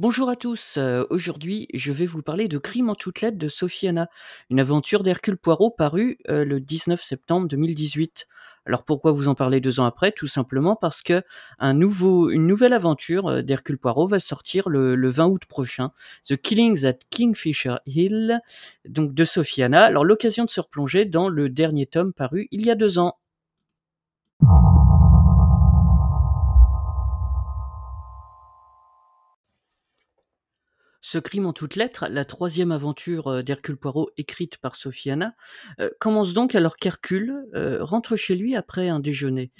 Bonjour à tous, heu, aujourd'hui je vais vous parler de Crime en toutes lettres de Sophie Anna, une aventure d'Hercule Poirot parue, heu, le 19 septembre 2018. Alors pourquoi vous en parler 2 ans après? Tout simplement parce qu'un nouveau une nouvelle aventure, heu, d'Hercule Poirot va sortir le le 20 août prochain, The Killings at Kingfisher Hill, donc de Sophie Anna. Alors l'occasion de se replonger dans le dernier tome paru il y a 2 ans. Ce crime en toutes lettres, la troisième aventure euh, d'Hercule Poirot écrite par Sophie Anna, euh, commence donc alors qu'Hercule euh, rentre chez lui après un déjeuner.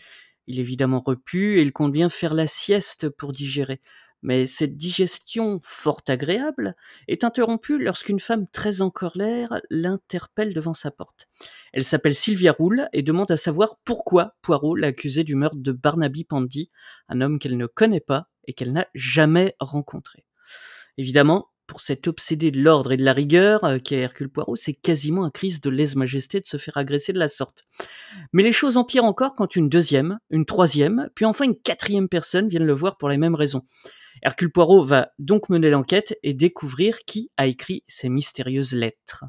Il est évidemment repu et il compte bien faire la sieste pour digérer. Mais cette digestion fort agréable est interrompue lorsqu'une femme très en colère l'interpelle devant sa porte. Elle s'appelle Sylvia Roule et demande à savoir pourquoi Poirot l'a accusée du meurtre de Barnaby Pandy, un homme qu'elle ne connaît pas et qu'elle n'a jamais rencontré. Évidemment, pour cet obsédé de l'ordre et de la rigueur euh, qu'est Hercule Poirot, c'est quasiment un crise de lèse-majesté de se faire agresser de la sorte. Mais les choses empirent encore quand une deuxième, une troisième, puis enfin une quatrième personne viennent le voir pour les mêmes raisons. Hercule Poirot va donc mener l'enquête et découvrir qui a écrit ces mystérieuses lettres.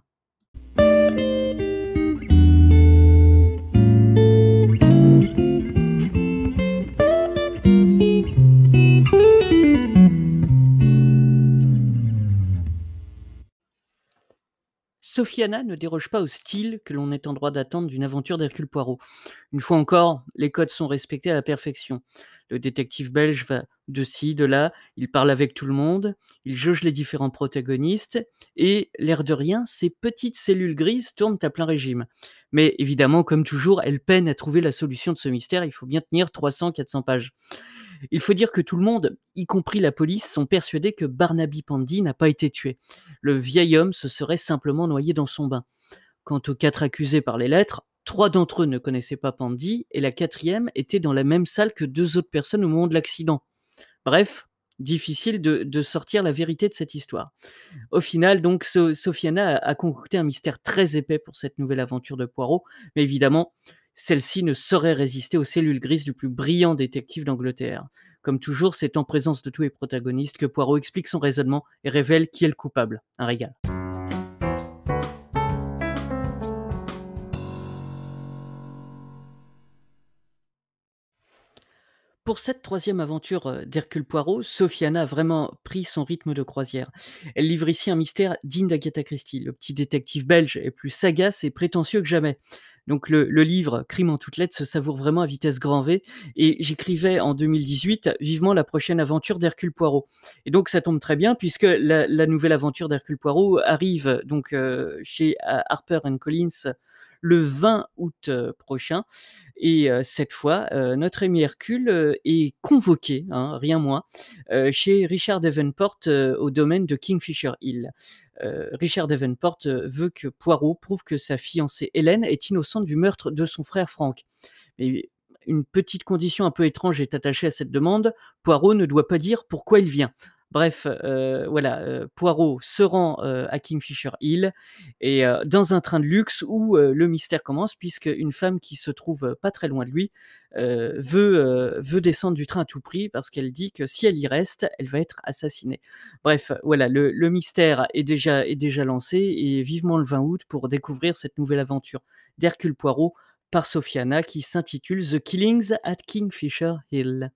Sophiana ne déroge pas au style que l'on est en droit d'attendre d'une aventure d'Hercule Poirot. Une fois encore, les codes sont respectés à la perfection. Le détective belge va de ci, de là, il parle avec tout le monde, il jauge les différents protagonistes, et, l'air de rien, ces petites cellules grises tournent à plein régime. Mais évidemment, comme toujours, elles peinent à trouver la solution de ce mystère, il faut bien tenir 300-400 pages. Il faut dire que tout le monde, y compris la police, sont persuadés que Barnaby Pandy n'a pas été tué. Le vieil homme se serait simplement noyé dans son bain. Quant aux quatre accusés par les lettres, trois d'entre eux ne connaissaient pas Pandy et la quatrième était dans la même salle que deux autres personnes au moment de l'accident. Bref, difficile de, sortir la vérité de cette histoire. Au final, donc, Sophiana a, a concocté un mystère très épais pour cette nouvelle aventure de Poirot, mais évidemment, celle-ci ne saurait résister aux cellules grises du plus brillant détective d'Angleterre. Comme toujours, c'est en présence de tous les protagonistes que Poirot explique son raisonnement et révèle qui est le coupable. Un régal. Pour cette troisième aventure euh, d'Hercule Poirot, Sophiana a vraiment pris son rythme de croisière. Elle livre ici un mystère digne d'Agatha Christie. Le petit détective belge est plus sagace et prétentieux que jamais. Donc le, livre Crime en toutes lettres se savoure vraiment à vitesse grand V et j'écrivais en 2018 vivement la prochaine aventure d'Hercule Poirot. Et donc ça tombe très bien puisque la, nouvelle aventure d'Hercule Poirot arrive donc euh, chez Harper Collins le 20 août prochain. Et cette fois, notre ami Hercule est convoqué, hein, rien moins, chez Richard Davenport au domaine de Kingfisher Hill. Richard Davenport veut que Poirot prouve que sa fiancée Hélène est innocente du meurtre de son frère Frank. Mais une petite condition un peu étrange est attachée à cette demande. Poirot ne doit pas dire pourquoi il vient. Bref, voilà, Poirot se rend à Kingfisher Hill et dans un train de luxe où le mystère commence puisque une femme qui se trouve pas très loin de lui veut, descendre du train à tout prix parce qu'elle dit que si elle y reste, elle va être assassinée. Bref, voilà, le, mystère est déjà, est déjà lancé et vivement le 20 août pour découvrir cette nouvelle aventure d'Hercule Poirot par Sophiana qui s'intitule The Killings at Kingfisher Hill.